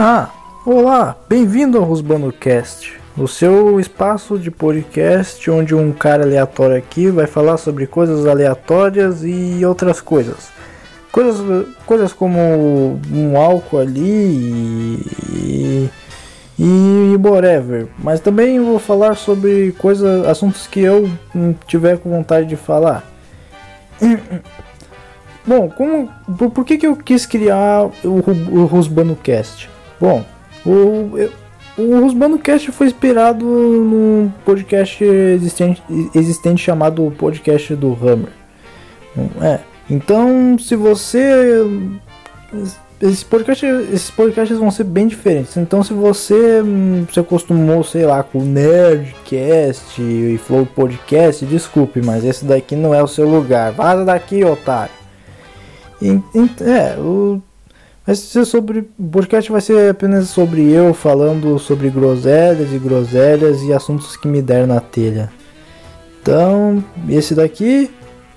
Ah, olá, bem-vindo ao Rusbano Cast, o seu espaço de podcast onde um cara aleatório aqui vai falar sobre coisas aleatórias e outras coisas. Coisas, coisas como um álcool ali e, e, e whatever. Mas também vou falar sobre coisas, assuntos que eu tiver com vontade de falar. Bom, como, por, por que, que eu quis criar o, o Rusbano Cast? Bom, o, o Rusbano Cast foi inspirado num podcast existente, existente chamado Podcast do Hammer. É, então se você. Esses podcasts, esses podcasts vão ser bem diferentes. Então se você se acostumou, sei lá, com Nerdcast e Flow Podcast, desculpe, mas esse daqui não é o seu lugar. Vaza daqui, otário. E, é, o ser sobre. O podcast vai ser apenas sobre eu falando sobre groselhas e groselhas e assuntos que me der na telha. Então, esse daqui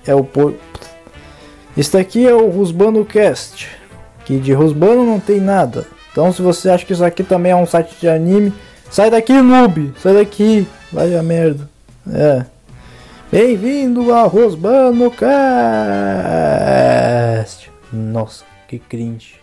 é o. Esse daqui é o Rusbano Cast. Que de Rusbano não tem nada. Então, se você acha que isso aqui também é um site de anime, sai daqui, noob! Sai daqui! Vai a merda. É. Bem-vindo ao Rosbano Cast! Nossa, que cringe.